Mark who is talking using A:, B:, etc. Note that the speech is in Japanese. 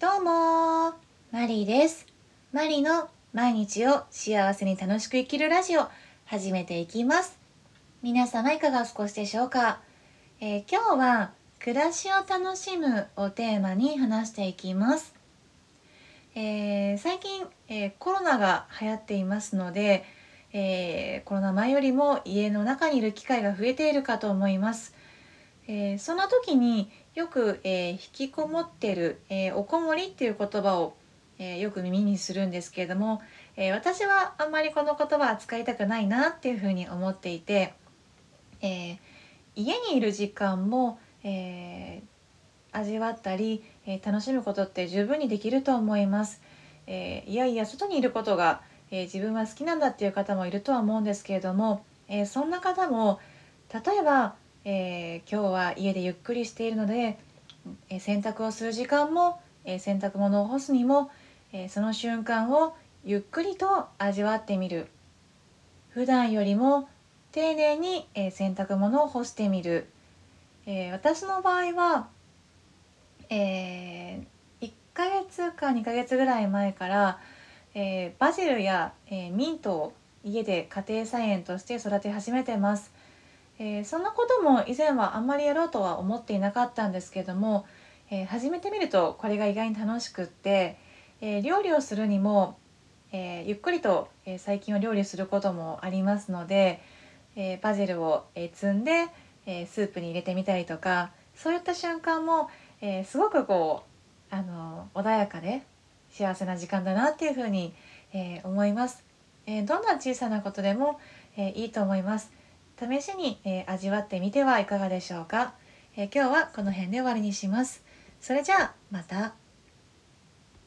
A: どうも。マリーです。マリの毎日を幸せに楽しく生きるラジオ。始めていきます。皆様いかがお過ごしでしょうか、えー、今日は暮らしを楽しむをテーマに話していきます、えー、最近、えー、コロナが流行っていますので、えコロナ前よりも家の中にいる機会が増えているかと思います。えー、その時によく、えー、引きこもってる、えー、おこもりっていう言葉を、えよく耳にするんですけれども、え私はあんまりこの言葉は使いたくないなっていうふうに思っていて、え家にいる時間も、え味わったり、え楽しむことって十分にできると思います。えいやいや外にいることが、え自分は好きなんだっていう方もいるとは思うんですけれども、えそんな方も例えばえー、今日は家でゆっくりしているので、えー、洗濯をする時間も、えー、洗濯物を干すにも、えその瞬間をゆっくりと味わってみる普段よりも丁寧に、え洗濯物を干してみる、え私の場合は、え1ヶ月か2ヶ月ぐらい前から、えバジルや、えミントを家で家庭菜園として育て始めてます。えー、そんなことも以前はあんまりやろうとは思っていなかったんですけども、えー、始めてみるとこれが意外に楽しくって、えー、料理をするにも、えゆっくりと、え最近は料理することもありますので、えバジルを、え摘んで、えスープに入れてみたりとかそういった瞬間も、えすごくこうあの穏やかで幸せな時間だなっていうふうに、え思います。えどんな小さなことでも、えいいと思います。試しに、えー、味わってみてはいかがでしょうか、えー、今日はこの辺で終わりにします。それじゃあまた。